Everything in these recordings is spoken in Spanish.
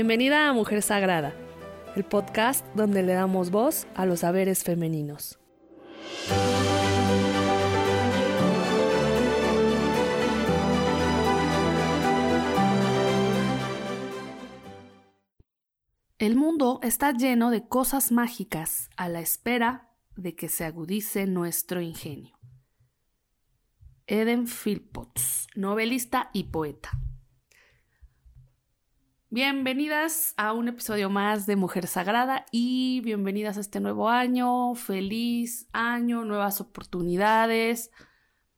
Bienvenida a Mujer Sagrada, el podcast donde le damos voz a los saberes femeninos. El mundo está lleno de cosas mágicas a la espera de que se agudice nuestro ingenio. Eden Philpotts, novelista y poeta. Bienvenidas a un episodio más de Mujer Sagrada y bienvenidas a este nuevo año, feliz año, nuevas oportunidades.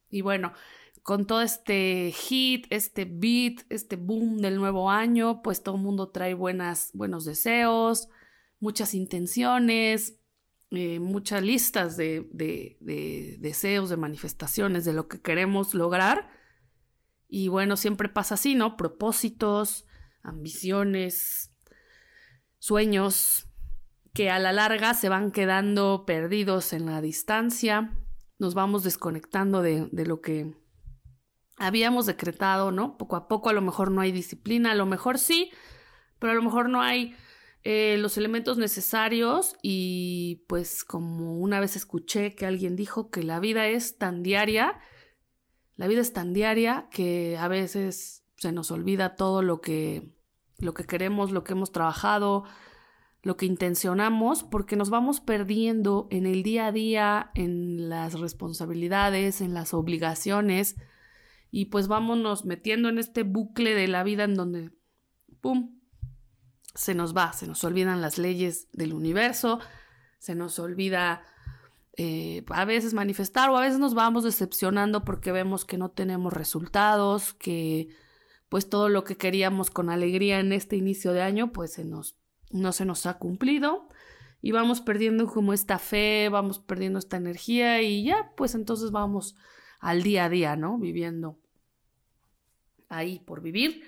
Y bueno, con todo este hit, este beat, este boom del nuevo año, pues todo el mundo trae buenas, buenos deseos, muchas intenciones, eh, muchas listas de, de, deseos, de manifestaciones, de lo que queremos lograr. Y bueno, siempre pasa así, ¿no? Propósitos, ambiciones, sueños que a la larga se van quedando perdidos en la distancia, nos vamos desconectando de, de lo que habíamos decretado, ¿no? Poco a poco a lo mejor no hay disciplina, a lo mejor sí, pero a lo mejor no hay eh, los elementos necesarios y pues como una vez escuché que alguien dijo que la vida es tan diaria, la vida es tan diaria que a veces se nos olvida todo lo que, lo que queremos, lo que hemos trabajado, lo que intencionamos, porque nos vamos perdiendo en el día a día, en las responsabilidades, en las obligaciones, y pues vámonos metiendo en este bucle de la vida en donde, ¡pum!, se nos va, se nos olvidan las leyes del universo, se nos olvida eh, a veces manifestar o a veces nos vamos decepcionando porque vemos que no tenemos resultados, que pues todo lo que queríamos con alegría en este inicio de año pues se nos, no se nos ha cumplido y vamos perdiendo como esta fe, vamos perdiendo esta energía y ya pues entonces vamos al día a día, ¿no? Viviendo ahí por vivir,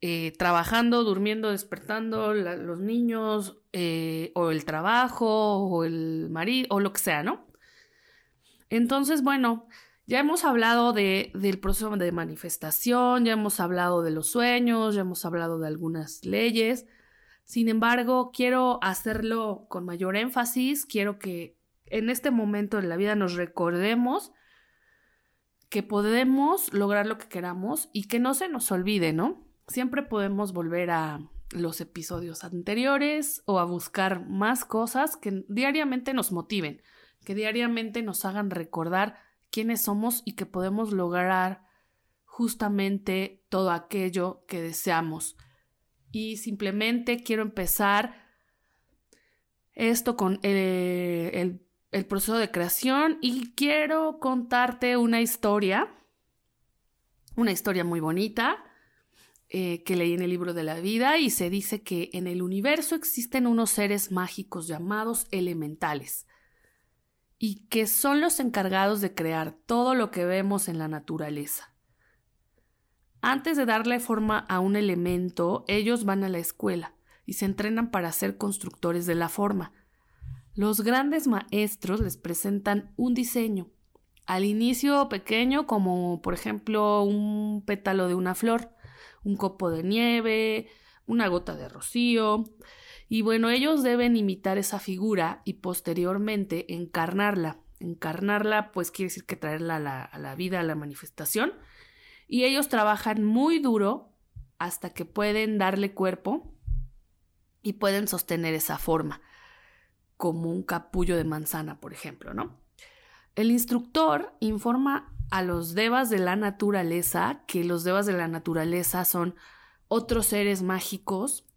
eh, trabajando, durmiendo, despertando, los niños, eh, o el trabajo, o el marido, o lo que sea, ¿no? Entonces, bueno, ya hemos hablado de, del proceso de manifestación, ya hemos hablado de los sueños, ya hemos hablado de algunas leyes. Sin embargo, quiero hacerlo con mayor énfasis, quiero que en este momento de la vida nos recordemos que podemos lograr lo que queramos y que no se nos olvide, ¿no? Siempre podemos volver a los episodios anteriores o a buscar más cosas que diariamente nos motiven, que diariamente nos hagan recordar quiénes somos y que podemos lograr justamente todo aquello que deseamos. Y simplemente quiero empezar esto con eh, el proceso de creación y quiero contarte una historia, una historia muy bonita eh, que leí en el libro de la vida y se dice que en el universo existen unos seres mágicos llamados elementales y que son los encargados de crear todo lo que vemos en la naturaleza. Antes de darle forma a un elemento, ellos van a la escuela y se entrenan para ser constructores de la forma. Los grandes maestros les presentan un diseño, al inicio pequeño como por ejemplo un pétalo de una flor, un copo de nieve, una gota de rocío, y bueno, ellos deben imitar esa figura y posteriormente encarnarla. Encarnarla pues quiere decir que traerla a la, a la vida, a la manifestación, y ellos trabajan muy duro hasta que pueden darle cuerpo y pueden sostener esa forma como un capullo de manzana, por ejemplo, ¿no? El instructor informa a los devas de la naturaleza que los devas de la naturaleza son otros seres mágicos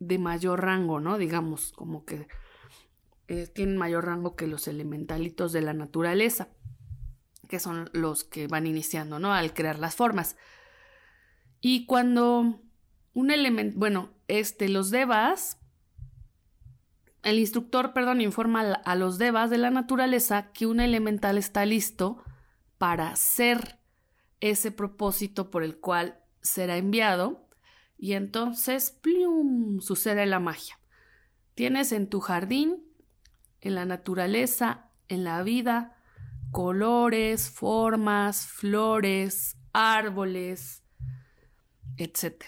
de mayor rango, ¿no? Digamos, como que eh, tienen mayor rango que los elementalitos de la naturaleza, que son los que van iniciando, ¿no? Al crear las formas. Y cuando un elemento, bueno, este, los devas el instructor, perdón, informa a los devas de la naturaleza que un elemental está listo para ser ese propósito por el cual será enviado y entonces sucede la magia. Tienes en tu jardín, en la naturaleza, en la vida, colores, formas, flores, árboles, etc.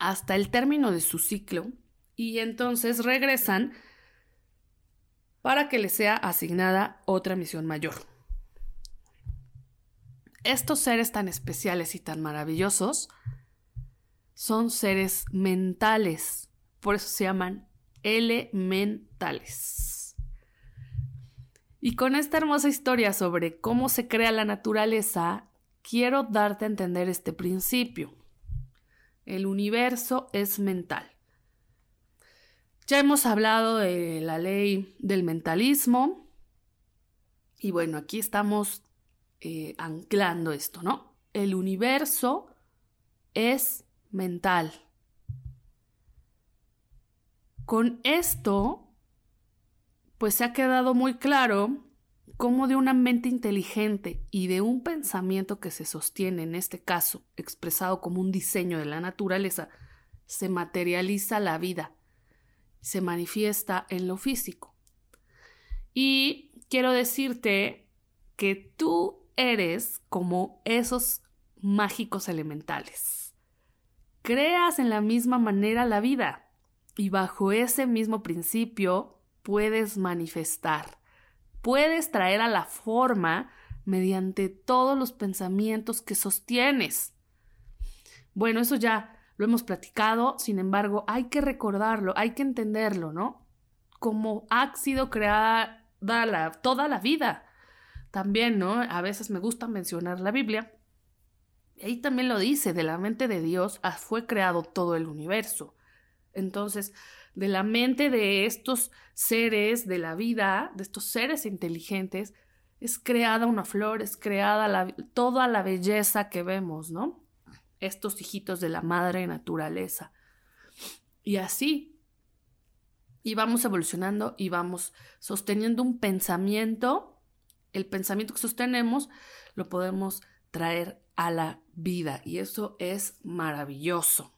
hasta el término de su ciclo y entonces regresan para que les sea asignada otra misión mayor. Estos seres tan especiales y tan maravillosos son seres mentales, por eso se llaman elementales. Y con esta hermosa historia sobre cómo se crea la naturaleza, quiero darte a entender este principio. El universo es mental. Ya hemos hablado de la ley del mentalismo y bueno, aquí estamos eh, anclando esto, ¿no? El universo es mental. Con esto, pues se ha quedado muy claro cómo de una mente inteligente y de un pensamiento que se sostiene, en este caso, expresado como un diseño de la naturaleza, se materializa la vida, se manifiesta en lo físico. Y quiero decirte que tú eres como esos mágicos elementales. Creas en la misma manera la vida y bajo ese mismo principio puedes manifestar puedes traer a la forma mediante todos los pensamientos que sostienes. Bueno, eso ya lo hemos platicado, sin embargo, hay que recordarlo, hay que entenderlo, ¿no? Como ha sido creada toda la vida. También, ¿no? A veces me gusta mencionar la Biblia. Ahí también lo dice, de la mente de Dios fue creado todo el universo. Entonces, de la mente de estos seres de la vida, de estos seres inteligentes, es creada una flor, es creada toda la belleza que vemos, ¿no? Estos hijitos de la madre naturaleza. Y así, y vamos evolucionando y vamos sosteniendo un pensamiento, el pensamiento que sostenemos lo podemos traer a la vida y eso es maravilloso.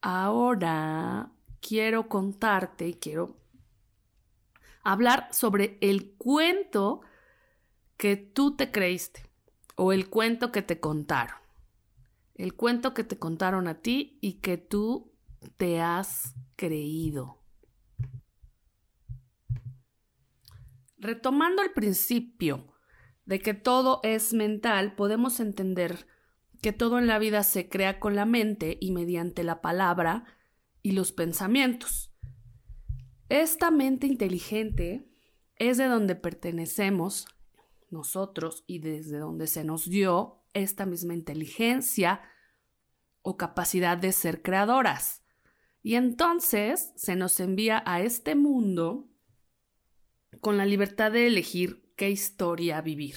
Ahora quiero contarte y quiero hablar sobre el cuento que tú te creíste o el cuento que te contaron. El cuento que te contaron a ti y que tú te has creído. Retomando el principio de que todo es mental, podemos entender que todo en la vida se crea con la mente y mediante la palabra y los pensamientos. Esta mente inteligente es de donde pertenecemos nosotros y desde donde se nos dio esta misma inteligencia o capacidad de ser creadoras. Y entonces se nos envía a este mundo con la libertad de elegir qué historia vivir.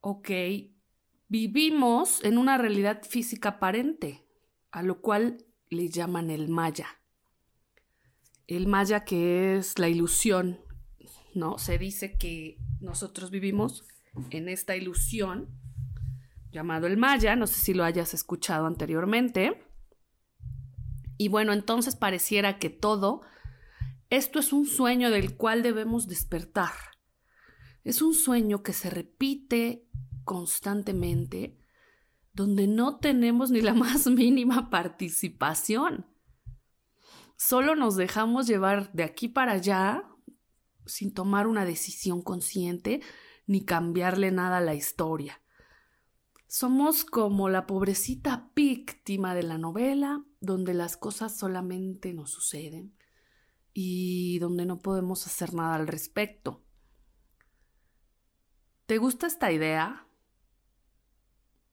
Ok, Vivimos en una realidad física aparente, a lo cual le llaman el maya. El maya que es la ilusión, ¿no? Se dice que nosotros vivimos en esta ilusión llamado el maya, no sé si lo hayas escuchado anteriormente. Y bueno, entonces pareciera que todo esto es un sueño del cual debemos despertar. Es un sueño que se repite constantemente donde no tenemos ni la más mínima participación. Solo nos dejamos llevar de aquí para allá sin tomar una decisión consciente ni cambiarle nada a la historia. Somos como la pobrecita víctima de la novela donde las cosas solamente nos suceden y donde no podemos hacer nada al respecto. ¿Te gusta esta idea?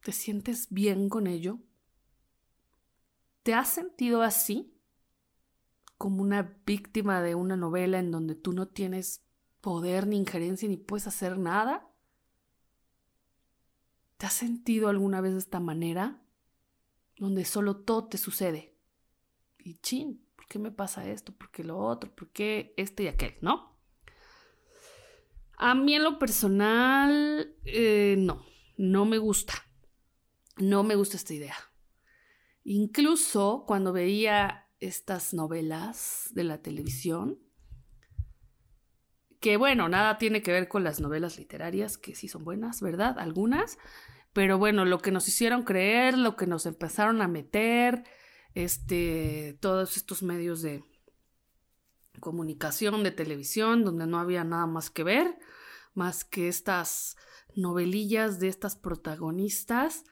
¿Te sientes bien con ello? ¿Te has sentido así? Como una víctima de una novela en donde tú no tienes poder ni injerencia ni puedes hacer nada? ¿Te has sentido alguna vez de esta manera? Donde solo todo te sucede. Y chin, ¿por qué me pasa esto? ¿Por qué lo otro? ¿Por qué este y aquel? ¿No? A mí en lo personal, eh, no, no me gusta. No me gusta esta idea. Incluso cuando veía estas novelas de la televisión, que bueno, nada tiene que ver con las novelas literarias, que sí son buenas, ¿verdad? Algunas, Pero bueno, lo que nos hicieron creer, lo que nos empezaron a meter, este, todos estos medios de comunicación, de televisión, donde no había nada más que ver, más que estas novelillas de estas protagonistas,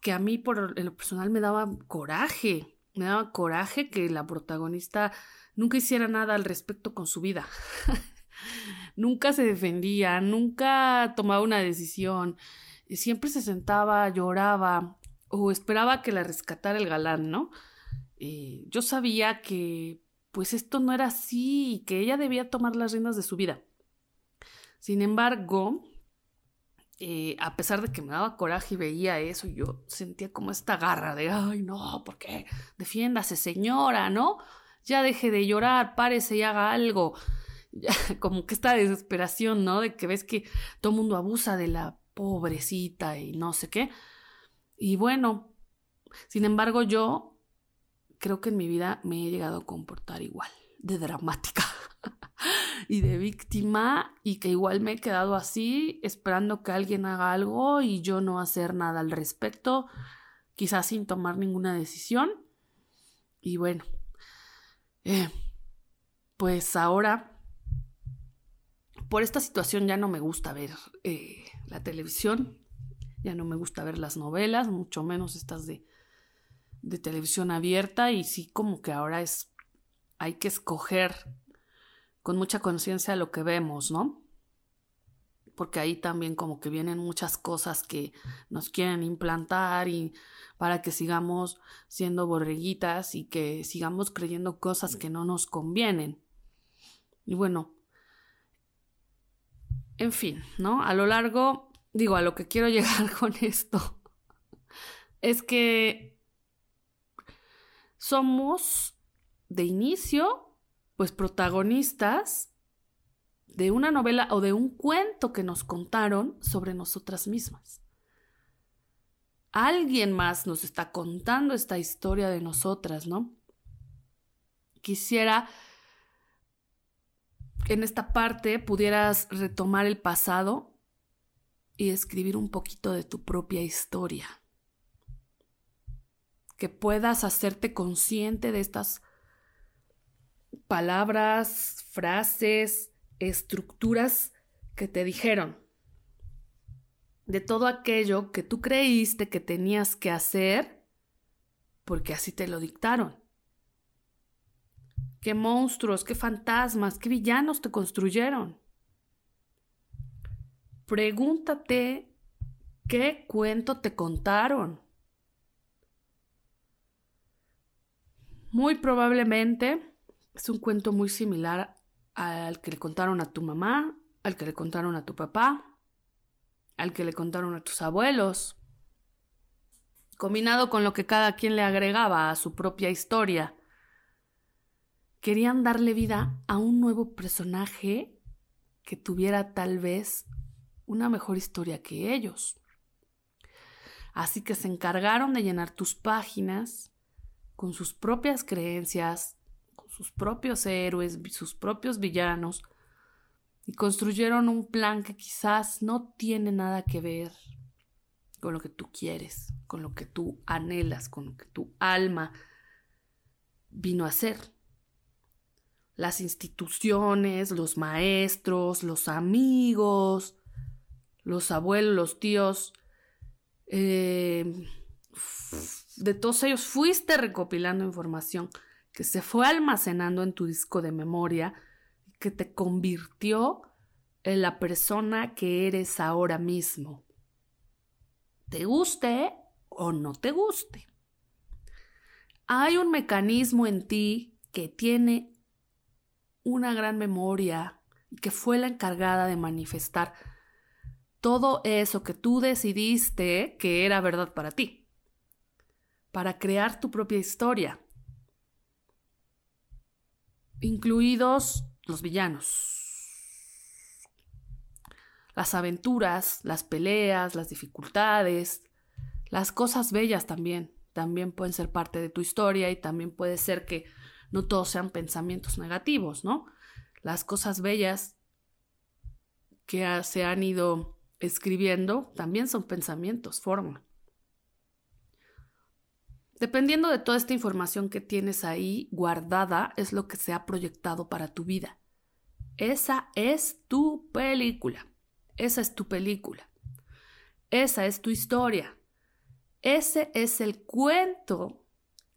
que a mí por lo personal me daba coraje, me daba coraje que la protagonista nunca hiciera nada al respecto con su vida. nunca se defendía, nunca tomaba una decisión, siempre se sentaba, lloraba o esperaba que la rescatara el galán, ¿no? Eh, yo sabía que pues esto no era así y que ella debía tomar las riendas de su vida. Sin embargo, eh, a pesar de que me daba coraje y veía eso, yo sentía como esta garra de, ay, no, ¿por qué? Defiéndase, señora, ¿no? Ya deje de llorar, párese y haga algo. como que esta desesperación, ¿no? De que ves que todo mundo abusa de la pobrecita y no sé qué. Y bueno, sin embargo, yo creo que en mi vida me he llegado a comportar igual, de dramática y de víctima, y que igual me he quedado así, esperando que alguien haga algo y yo no hacer nada al respecto, quizás sin tomar ninguna decisión. Y bueno, eh, pues ahora por esta situación ya no me gusta ver eh, la televisión, ya no me gusta ver las novelas, mucho menos estas de, de televisión abierta y sí como que ahora es, hay que escoger con mucha conciencia lo que vemos, ¿no? Porque ahí también como que vienen muchas cosas que nos quieren implantar y para que sigamos siendo borreguitas y que sigamos creyendo cosas que no nos convienen. Y bueno, en fin, ¿no? A lo largo, digo, a lo que quiero llegar con esto es que somos de inicio, pues protagonistas de una novela o de un cuento que nos contaron sobre nosotras mismas. Alguien más nos está contando esta historia de nosotras, ¿no? Quisiera en esta parte pudieras retomar el pasado y escribir un poquito de tu propia historia. Que puedas hacerte consciente de estas palabras, frases, estructuras que te dijeron. De todo aquello que tú creíste que tenías que hacer porque así te lo dictaron qué monstruos, qué fantasmas, qué villanos te construyeron. Pregúntate qué cuento te contaron. Muy probablemente es un cuento muy similar al que le contaron a tu mamá, al que le contaron a tu papá, al que le contaron a tus abuelos, combinado con lo que cada quien le agregaba a su propia historia querían darle vida a un nuevo personaje que tuviera tal vez una mejor historia que ellos. Así que se encargaron de llenar tus páginas con sus propias creencias, con sus propios héroes, sus propios villanos, y construyeron un plan que quizás no tiene nada que ver con lo que tú quieres, con lo que tú anhelas, con lo que tu alma vino a ser las instituciones, los maestros, los amigos, los abuelos, los tíos, eh, de todos ellos fuiste recopilando información que se fue almacenando en tu disco de memoria, que te convirtió en la persona que eres ahora mismo. Te guste o no te guste. Hay un mecanismo en ti que tiene una gran memoria y que fue la encargada de manifestar todo eso que tú decidiste que era verdad para ti, para crear tu propia historia, incluidos los villanos, las aventuras, las peleas, las dificultades, las cosas bellas también, también pueden ser parte de tu historia y también puede ser que no todos sean pensamientos negativos, ¿no? Las cosas bellas que se han ido escribiendo, también son pensamientos, forma. Dependiendo de toda esta información que tienes ahí guardada, es lo que se ha proyectado para tu vida. Esa es tu película. Esa es tu película. Esa es tu historia. Ese es el cuento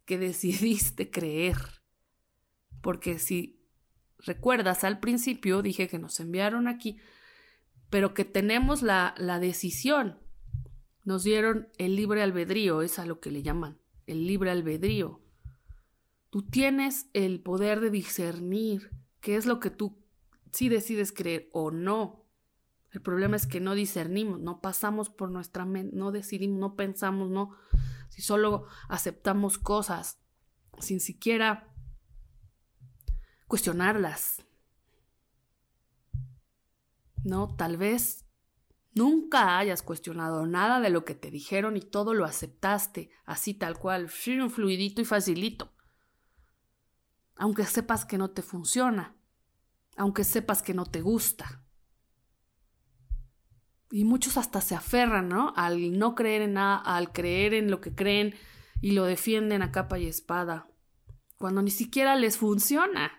que decidiste creer. Porque si recuerdas al principio, dije que nos enviaron aquí, pero que tenemos la, la decisión. Nos dieron el libre albedrío, es a lo que le llaman, el libre albedrío. Tú tienes el poder de discernir qué es lo que tú sí decides creer o no. El problema es que no discernimos, no pasamos por nuestra mente, no decidimos, no pensamos, no. Si solo aceptamos cosas sin siquiera cuestionarlas. No, tal vez nunca hayas cuestionado nada de lo que te dijeron y todo lo aceptaste, así tal cual, fluidito y facilito. Aunque sepas que no te funciona, aunque sepas que no te gusta. Y muchos hasta se aferran, ¿no? Al no creer en nada, al creer en lo que creen y lo defienden a capa y espada, cuando ni siquiera les funciona.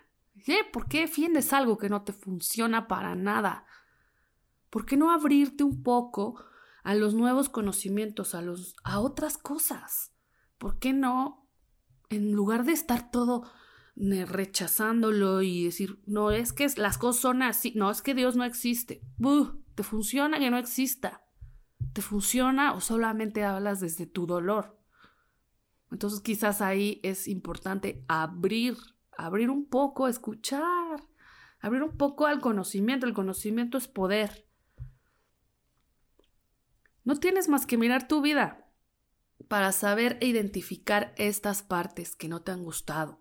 ¿Qué? ¿Por qué defiendes algo que no te funciona para nada? ¿Por qué no abrirte un poco a los nuevos conocimientos, a los a otras cosas? ¿Por qué no en lugar de estar todo rechazándolo y decir, no, es que las cosas son así, no, es que Dios no existe. ¿Te funciona que no exista? ¿Te funciona o solamente hablas desde tu dolor? Entonces quizás ahí es importante abrir, abrir un poco, escuchar, abrir un poco al conocimiento. El conocimiento es poder. No tienes más que mirar tu vida para saber e identificar estas partes que no te han gustado,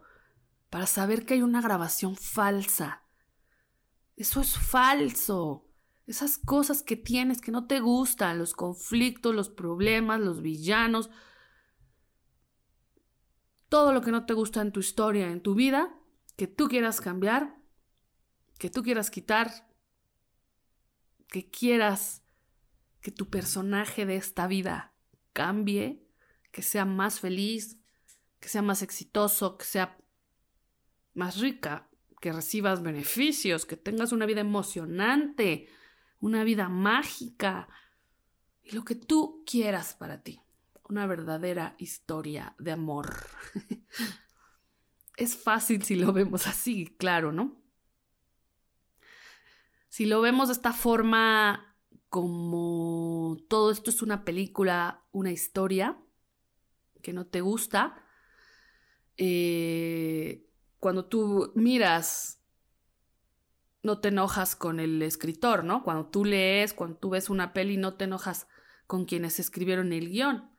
para saber que hay una grabación falsa. Eso es falso. Esas cosas que tienes que no te gustan, los conflictos, los problemas, los villanos, todo lo que no te gusta en tu historia, en tu vida, que tú quieras cambiar, que tú quieras quitar, que quieras que tu personaje de esta vida cambie, que sea más feliz, que sea más exitoso, que sea más rica, que recibas beneficios, que tengas una vida emocionante, una vida mágica y lo que tú quieras para ti. Una verdadera historia de amor. es fácil si lo vemos así, claro, ¿no? Si lo vemos de esta forma como todo esto es una película, una historia que no te gusta, eh, cuando tú miras, no te enojas con el escritor, ¿no? Cuando tú lees, cuando tú ves una peli, no te enojas con quienes escribieron el guion.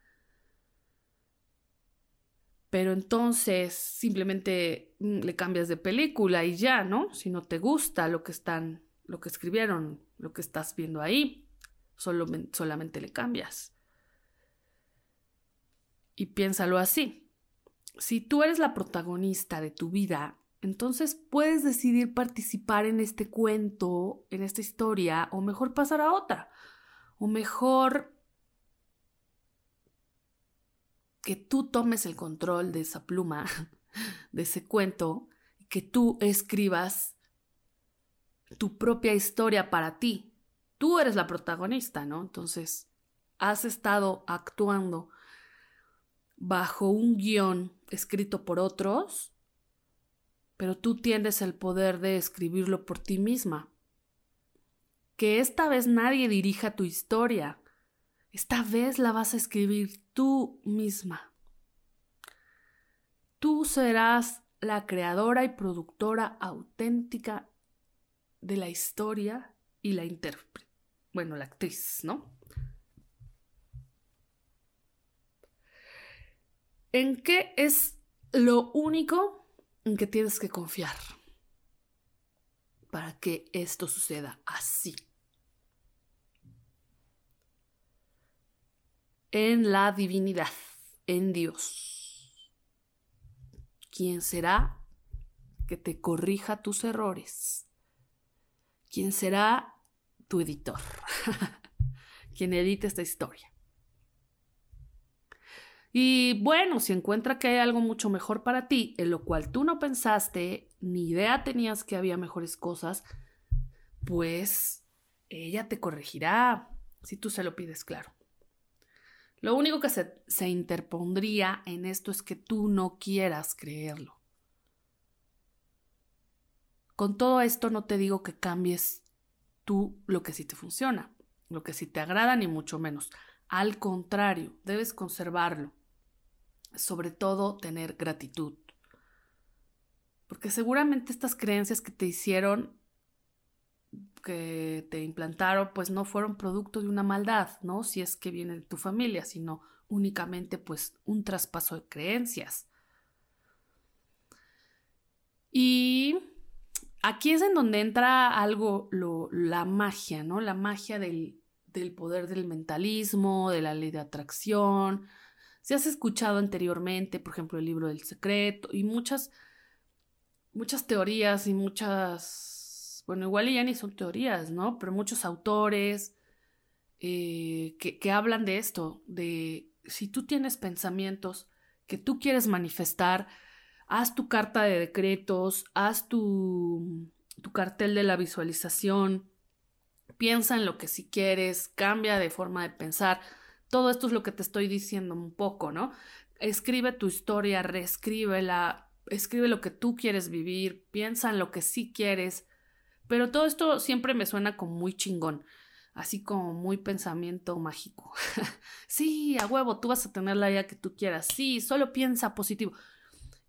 Pero entonces simplemente mm, le cambias de película y ya, ¿no? Si no te gusta lo que están, lo que escribieron, lo que estás viendo ahí, solo, solamente le cambias. Y piénsalo así si tú eres la protagonista de tu vida, entonces puedes decidir participar en este cuento, en esta historia, o mejor pasar a otra, o mejor que tú tomes el control de esa pluma, de ese cuento, que tú escribas tu propia historia para ti. Tú eres la protagonista, ¿no? Entonces, has estado actuando bajo un guion escrito por otros, pero tú tienes el poder de escribirlo por ti misma. Que esta vez nadie dirija tu historia. Esta vez la vas a escribir tú misma. Tú serás la creadora y productora auténtica de la historia y la intérprete. Bueno, la actriz, ¿no? ¿En qué es lo único en que tienes que confiar para que esto suceda así? En la divinidad, en Dios. ¿Quién será que te corrija tus errores? ¿Quién será tu editor? quien edite esta historia. Y bueno, si encuentra que hay algo mucho mejor para ti, en lo cual tú no pensaste, ni idea tenías que había mejores cosas, pues ella te corregirá, si tú se lo pides claro. Lo único que se, se interpondría en esto es que tú no quieras creerlo. Con todo esto no te digo que cambies lo que sí te funciona, lo que sí te agrada, ni mucho menos. Al contrario, debes conservarlo. Sobre todo tener gratitud. Porque seguramente estas creencias que te hicieron, que te implantaron, pues no fueron producto de una maldad, ¿no? Si es que viene de tu familia, sino únicamente pues un traspaso de creencias. Y aquí es en donde entra algo, la magia, ¿no? La magia del, del poder del mentalismo, de la ley de atracción. Si has escuchado anteriormente, por ejemplo, el libro del secreto y muchas, muchas teorías y muchas, bueno, igual ya ni son teorías, ¿no? Pero muchos autores eh, que, que hablan de esto, de si tú tienes pensamientos que tú quieres manifestar, haz tu carta de decretos, haz tu, tu cartel de la visualización, piensa en lo que si quieres, cambia de forma de pensar. Todo esto es lo que te estoy diciendo un poco, ¿no? Escribe tu historia, reescríbela, escribe lo que tú quieres vivir, piensa en lo que sí quieres. Pero todo esto siempre me suena como muy chingón, así como muy pensamiento mágico. sí, a huevo, tú vas a tener la idea que tú quieras. Sí, solo piensa positivo.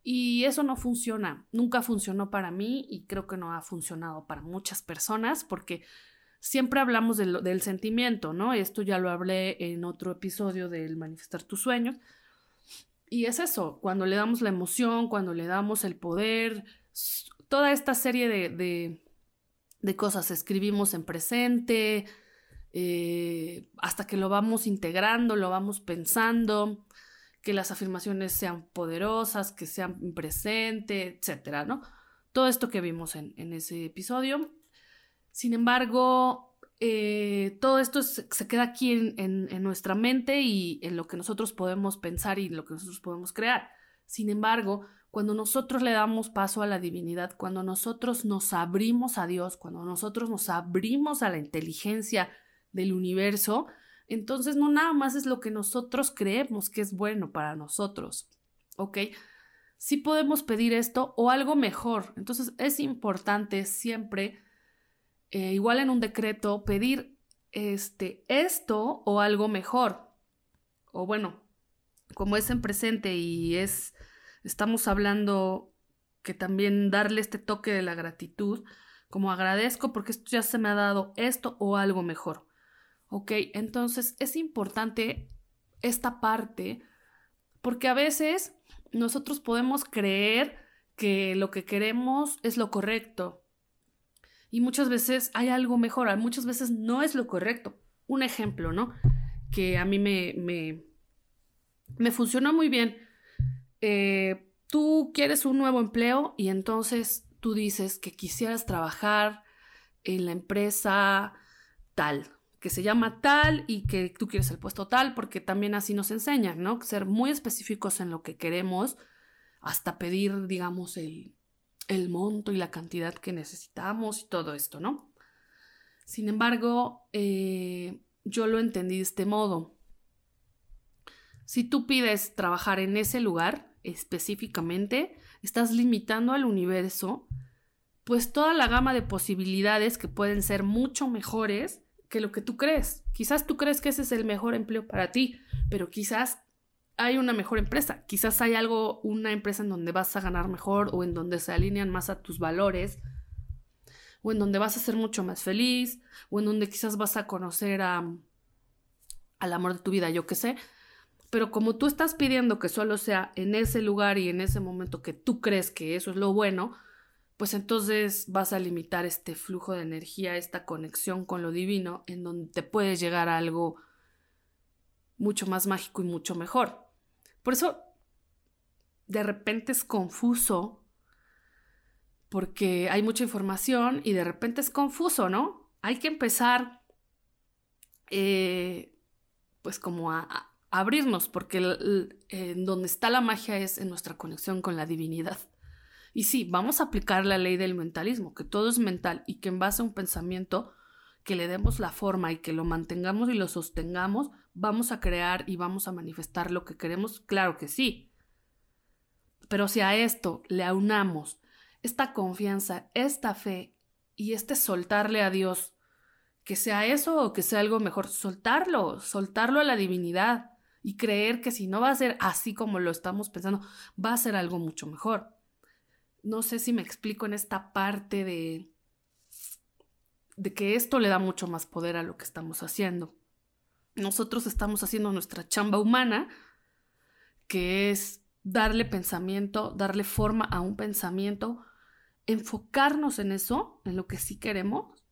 Y eso no funciona, nunca funcionó para mí y creo que no ha funcionado para muchas personas porque siempre hablamos del, sentimiento, ¿no? Esto ya lo hablé en otro episodio del manifestar tus sueños. Y es eso, cuando le damos la emoción, cuando le damos el poder, toda esta serie de, de, cosas, escribimos en presente, eh, hasta que lo vamos integrando, lo vamos pensando, que las afirmaciones sean poderosas, que sean presente, etcétera, ¿no? Todo esto que vimos en, ese episodio. Sin embargo, eh, todo esto se queda aquí en, en, nuestra mente y en lo que nosotros podemos pensar y lo que nosotros podemos crear. Sin embargo, cuando nosotros le damos paso a la divinidad, cuando nosotros nos abrimos a Dios, cuando nosotros nos abrimos a la inteligencia del universo, entonces no nada más es lo que nosotros creemos que es bueno para nosotros, ¿ok? Sí podemos pedir esto o algo mejor. Entonces es importante siempre, eh, igual en un decreto, pedir este, esto o algo mejor. O bueno, como es en presente y es, estamos hablando que también darle este toque de la gratitud, como agradezco porque ya se me ha dado esto o algo mejor. ¿Ok? Entonces es importante esta parte porque a veces nosotros podemos creer que lo que queremos es lo correcto y muchas veces hay algo mejor, muchas veces no es lo correcto. Un ejemplo, ¿no? Que a mí me, me, me funcionó muy bien. Eh, tú quieres un nuevo empleo y entonces tú dices que quisieras trabajar en la empresa tal, que se llama tal y que tú quieres el puesto tal, porque también así nos enseñan, ¿no? Ser muy específicos en lo que queremos, hasta pedir, digamos, el, el monto y la cantidad que necesitamos y todo esto, ¿no? Sin embargo, eh, yo lo entendí de este modo. Si tú pides trabajar en ese lugar específicamente, estás limitando al universo, pues toda la gama de posibilidades que pueden ser mucho mejores que lo que tú crees. Quizás tú crees que ese es el mejor empleo para ti, pero quizás hay una mejor empresa, quizás hay algo, una empresa en donde vas a ganar mejor o en donde se alinean más a tus valores o en donde vas a ser mucho más feliz o en donde quizás vas a conocer a, al amor de tu vida, yo qué sé. Pero como tú estás pidiendo que solo sea en ese lugar y en ese momento que tú crees que eso es lo bueno, pues entonces vas a limitar este flujo de energía, esta conexión con lo divino, en donde te puedes llegar a algo mucho más mágico y mucho mejor. Por eso, de repente es confuso, porque hay mucha información y de repente es confuso, ¿no? Hay que empezar eh, pues como a, abrirnos, porque en donde está la magia es en nuestra conexión con la divinidad. Y sí, vamos a aplicar la ley del mentalismo, que todo es mental y que en base a un pensamiento que le demos la forma y que lo mantengamos y lo sostengamos, vamos a crear y vamos a manifestar lo que queremos, claro que sí. Pero si a esto le aunamos esta confianza, esta fe y este soltarle a Dios, que sea eso o que sea algo mejor, soltarlo, soltarlo a la divinidad y creer que si no va a ser así como lo estamos pensando, va a ser algo mucho mejor. No sé si me explico en esta parte de de que esto le da mucho más poder a lo que estamos haciendo. Nosotros estamos haciendo nuestra chamba humana, que es darle pensamiento, darle forma a un pensamiento, enfocarnos en eso, en lo que sí queremos,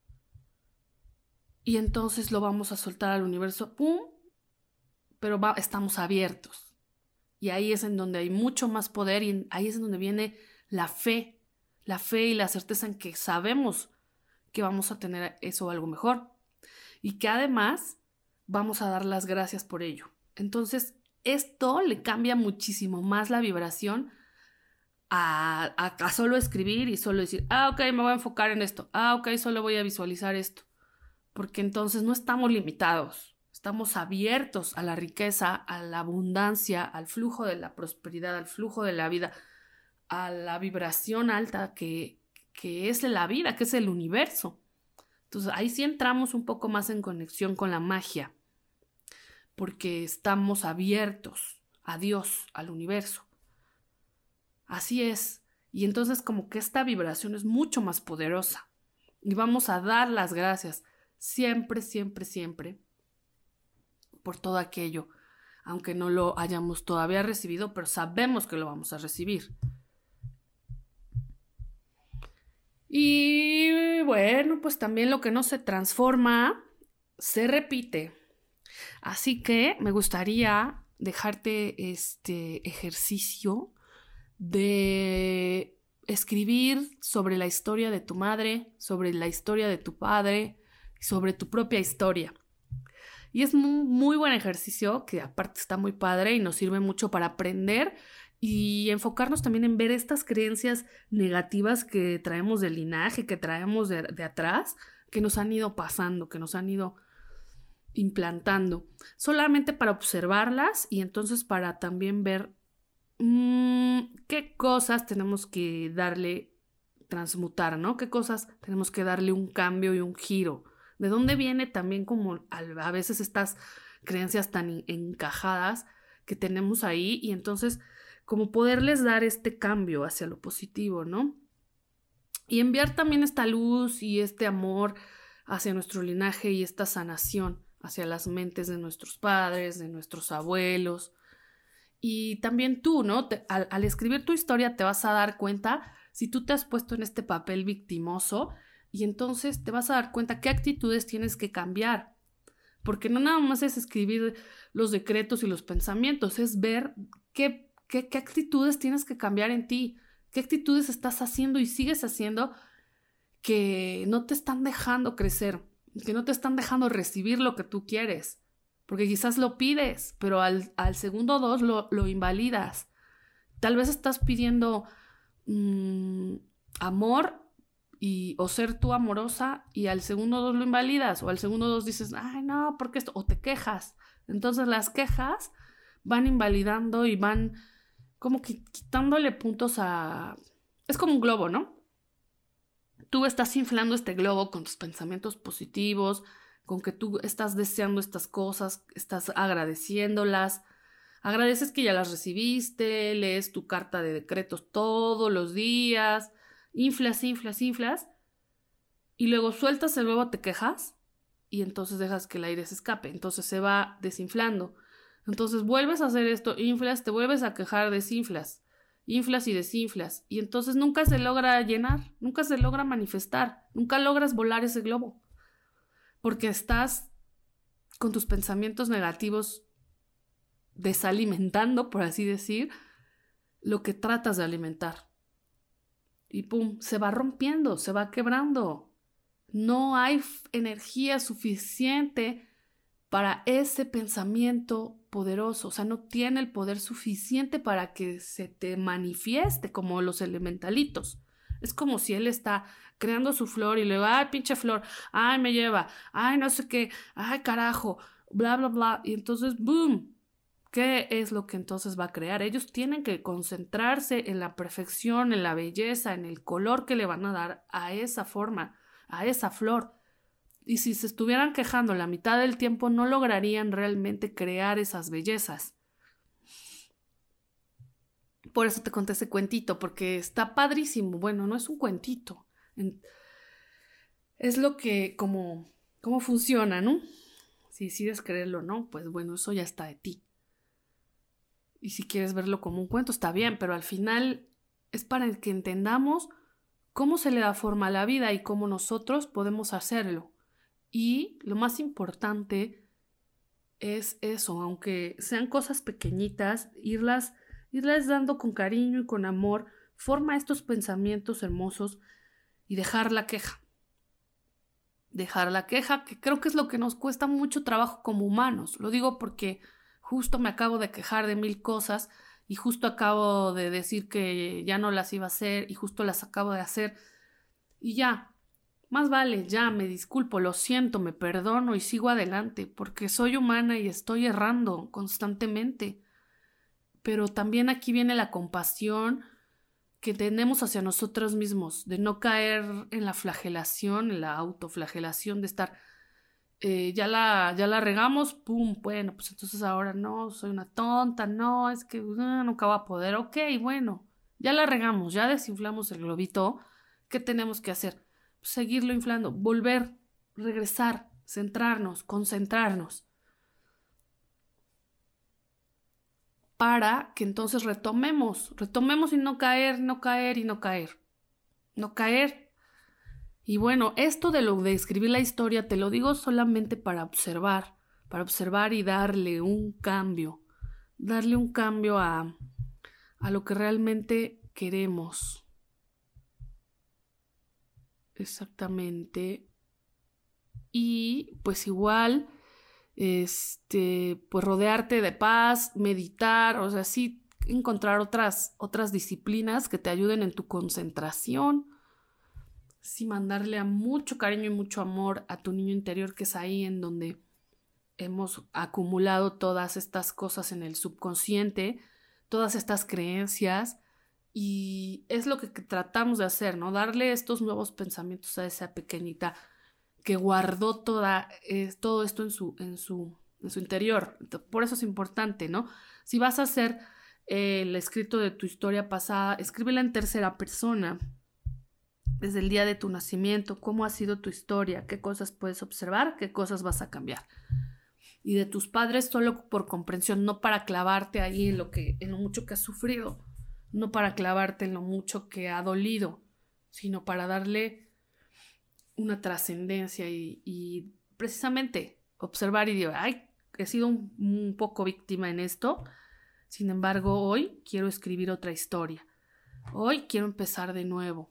y entonces lo vamos a soltar al universo, ¡pum! Pero estamos abiertos. Y ahí es en donde hay mucho más poder y ahí es en donde viene la fe, la fe y la certeza en que sabemos que vamos a tener eso o algo mejor y que además vamos a dar las gracias por ello. Entonces, esto le cambia muchísimo más la vibración a, solo escribir y solo decir, ah, ok, me voy a enfocar en esto, ah, ok, solo voy a visualizar esto, porque entonces no estamos limitados, estamos abiertos a la riqueza, a la abundancia, al flujo de la prosperidad, al flujo de la vida, a la vibración alta que, que es la vida, que es el universo. Entonces ahí sí entramos un poco más en conexión con la magia, porque estamos abiertos a Dios, al universo. Así es. Y entonces como que esta vibración es mucho más poderosa. Y vamos a dar las gracias siempre, siempre, siempre por todo aquello, aunque no lo hayamos todavía recibido, pero sabemos que lo vamos a recibir. Y bueno, pues también lo que no se transforma se repite. Así que me gustaría dejarte este ejercicio de escribir sobre la historia de tu madre, sobre la historia de tu padre, sobre tu propia historia. Y es un muy buen ejercicio que aparte está muy padre y nos sirve mucho para aprender y enfocarnos también en ver estas creencias negativas que traemos del linaje, que traemos de, atrás, que nos han ido pasando, que nos han ido implantando, solamente para observarlas y entonces para también ver mm, qué cosas tenemos que darle, transmutar, ¿no? ¿Qué cosas tenemos que darle un cambio y un giro? ¿De dónde viene también como a veces estas creencias tan encajadas que tenemos ahí? Y entonces como poderles dar este cambio hacia lo positivo, ¿no? Y enviar también esta luz y este amor hacia nuestro linaje y esta sanación hacia las mentes de nuestros padres, de nuestros abuelos. Y también tú, ¿no? al, al, escribir tu historia te vas a dar cuenta si tú te has puesto en este papel victimoso y entonces te vas a dar cuenta qué actitudes tienes que cambiar. Porque no nada más es escribir los decretos y los pensamientos, es ver qué ¿Qué, actitudes tienes que cambiar en ti? ¿Qué actitudes estás haciendo y sigues haciendo que no te están dejando crecer, que no te están dejando recibir lo que tú quieres? Porque quizás lo pides, pero al, segundo dos lo, invalidas. Tal vez estás pidiendo mm, amor y, o ser tú amorosa y al segundo dos lo invalidas o al segundo dos dices, ay no, porque esto, o te quejas. Entonces las quejas van invalidando y van como que quitándole puntos a... Es como un globo, ¿no? Tú estás inflando este globo con tus pensamientos positivos, con que tú estás deseando estas cosas, estás agradeciéndolas, agradeces que ya las recibiste, lees tu carta de decretos todos los días, inflas, inflas, inflas, y luego sueltas el globo, te quejas, y entonces dejas que el aire se escape, entonces se va desinflando. Entonces vuelves a hacer esto, inflas, te vuelves a quejar, desinflas, inflas y desinflas. Y entonces nunca se logra llenar, nunca se logra manifestar, nunca logras volar ese globo. Porque estás con tus pensamientos negativos desalimentando, por así decir, lo que tratas de alimentar. Y pum, se va rompiendo, se va quebrando. No hay energía suficiente para ese pensamiento poderoso, o sea, no tiene el poder suficiente para que se te manifieste como los elementalitos. Es como si él está creando su flor y luego, ay, pinche flor, ay, me lleva, ay, no sé qué, ay, carajo, bla, bla, bla. Y entonces, boom, ¿qué es lo que entonces va a crear? Ellos tienen que concentrarse en la perfección, en la belleza, en el color que le van a dar a esa forma, a esa flor. Y si se estuvieran quejando la mitad del tiempo, no lograrían realmente crear esas bellezas. Por eso te conté ese cuentito, porque está padrísimo. Bueno, no es un cuentito. Es lo que, como, cómo funciona, ¿no? Si decides creerlo o no, pues bueno, eso ya está de ti. Y si quieres verlo como un cuento, está bien, pero al final es para que entendamos cómo se le da forma a la vida y cómo nosotros podemos hacerlo. Y lo más importante es eso, aunque sean cosas pequeñitas, irlas, irlas dando con cariño y con amor, forma estos pensamientos hermosos y dejar la queja. Dejar la queja, que creo que es lo que nos cuesta mucho trabajo como humanos. Lo digo porque justo me acabo de quejar de mil cosas y justo acabo de decir que ya no las iba a hacer y justo las acabo de hacer y ya, más vale, ya, me disculpo, lo siento, me perdono y sigo adelante, porque soy humana y estoy errando constantemente. Pero también aquí viene la compasión que tenemos hacia nosotros mismos, de no caer en la flagelación, en la autoflagelación, de estar, eh, ya, la, ya la regamos, pum, bueno, pues entonces ahora no, soy una tonta, no, es que uh, nunca va a poder, ok, bueno, ya la regamos, ya desinflamos el globito, ¿qué tenemos que hacer? Seguirlo inflando, volver, regresar, centrarnos, concentrarnos. Para que entonces retomemos, retomemos y no caer, no caer y no caer. No caer. Y bueno, esto de lo de escribir la historia te lo digo solamente para observar, para observar y darle un cambio, darle un cambio a, a lo que realmente queremos. Exactamente. Y pues igual, este, pues rodearte de paz, meditar, o sea, sí encontrar otras, otras disciplinas que te ayuden en tu concentración. Sí, mandarle a mucho cariño y mucho amor a tu niño interior, que es ahí en donde hemos acumulado todas estas cosas en el subconsciente, todas estas creencias y es lo que tratamos de hacer, ¿no? Darle estos nuevos pensamientos a esa pequeñita que guardó toda, todo esto en su, en, su, en su interior. Por eso es importante, ¿no? Si vas a hacer eh, el escrito de tu historia pasada, escríbela en tercera persona. Desde el día de tu nacimiento, cómo ha sido tu historia, qué cosas puedes observar, qué cosas vas a cambiar. Y de tus padres solo por comprensión, no para clavarte ahí en lo que, en lo mucho que has sufrido no para clavarte en lo mucho que ha dolido, sino para darle una trascendencia y, precisamente observar y decir, ay, he sido un, poco víctima en esto, sin embargo, hoy quiero escribir otra historia, hoy quiero empezar de nuevo,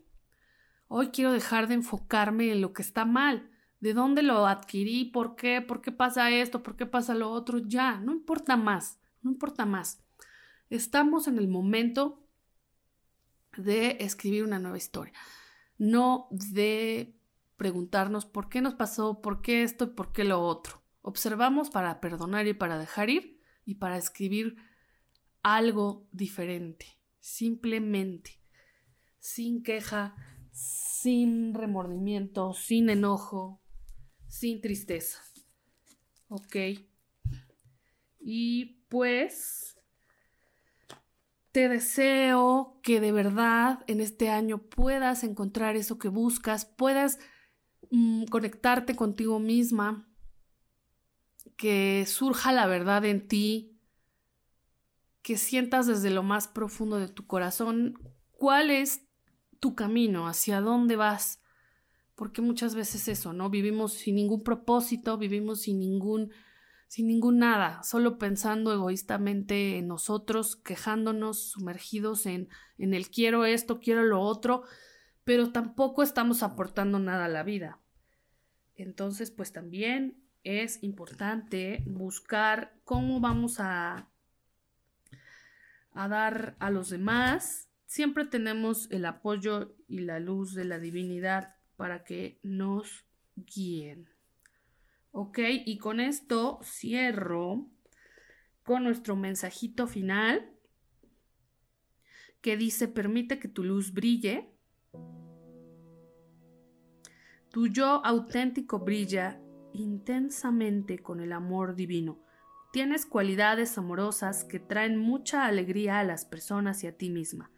hoy quiero dejar de enfocarme en lo que está mal, de dónde lo adquirí, por qué, por qué pasa esto, por qué pasa lo otro, ya, no importa más, no importa más. Estamos en el momento de escribir una nueva historia, no de preguntarnos por qué nos pasó, por qué esto y por qué lo otro. Observamos para perdonar y para dejar ir y para escribir algo diferente, simplemente, sin queja, sin remordimiento, sin enojo, sin tristeza. ¿Ok? Y pues te deseo que de verdad en este año puedas encontrar eso que buscas, puedas mm, conectarte contigo misma, que surja la verdad en ti, que sientas desde lo más profundo de tu corazón cuál es tu camino, hacia dónde vas, porque muchas veces eso, ¿no? Vivimos sin ningún propósito, vivimos sin ningún sin ningún nada, solo pensando egoístamente en nosotros, quejándonos, sumergidos en, en el quiero esto, quiero lo otro, pero tampoco estamos aportando nada a la vida. Entonces, pues también es importante buscar cómo vamos a, a dar a los demás. Siempre tenemos el apoyo y la luz de la divinidad para que nos guíen. Ok, y con esto cierro con nuestro mensajito final que dice, permite que tu luz brille. Tu yo auténtico brilla intensamente con el amor divino. Tienes cualidades amorosas que traen mucha alegría a las personas y a ti misma.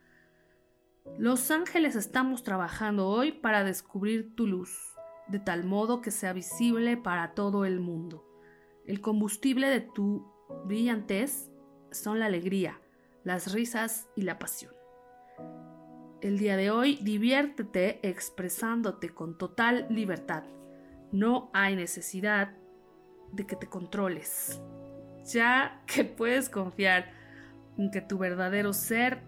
Los ángeles estamos trabajando hoy para descubrir tu luz, de tal modo que sea visible para todo el mundo. El combustible de tu brillantez son la alegría, las risas y la pasión. El día de hoy diviértete expresándote con total libertad. No hay necesidad de que te controles, ya que puedes confiar en que tu verdadero ser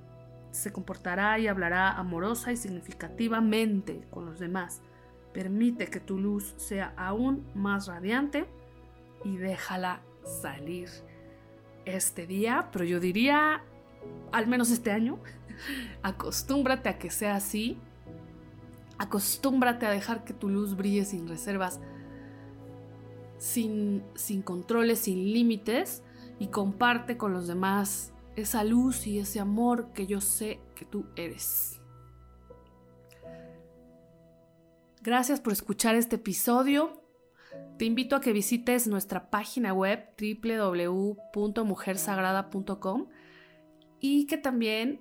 se comportará y hablará amorosa y significativamente con los demás. Permite que tu luz sea aún más radiante y déjala salir este día, pero yo diría, al menos este año, acostúmbrate a que sea así Acostúmbrate a dejar que tu luz brille sin reservas, sin, sin controles, sin límites y comparte con los demás esa luz y ese amor que yo sé que tú eres. Gracias por escuchar este episodio. Te invito a que visites nuestra página web www.mujersagrada.com y que también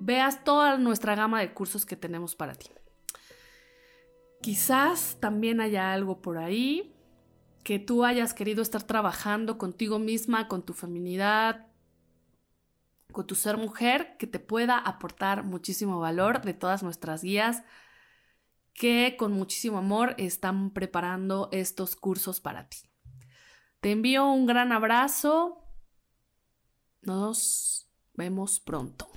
veas toda nuestra gama de cursos que tenemos para ti. Quizás también haya algo por ahí que tú hayas querido estar trabajando contigo misma, con tu feminidad, con tu ser mujer, que te pueda aportar muchísimo valor de todas nuestras guías que con muchísimo amor están preparando estos cursos para ti. Te envío un gran abrazo. Nos vemos pronto.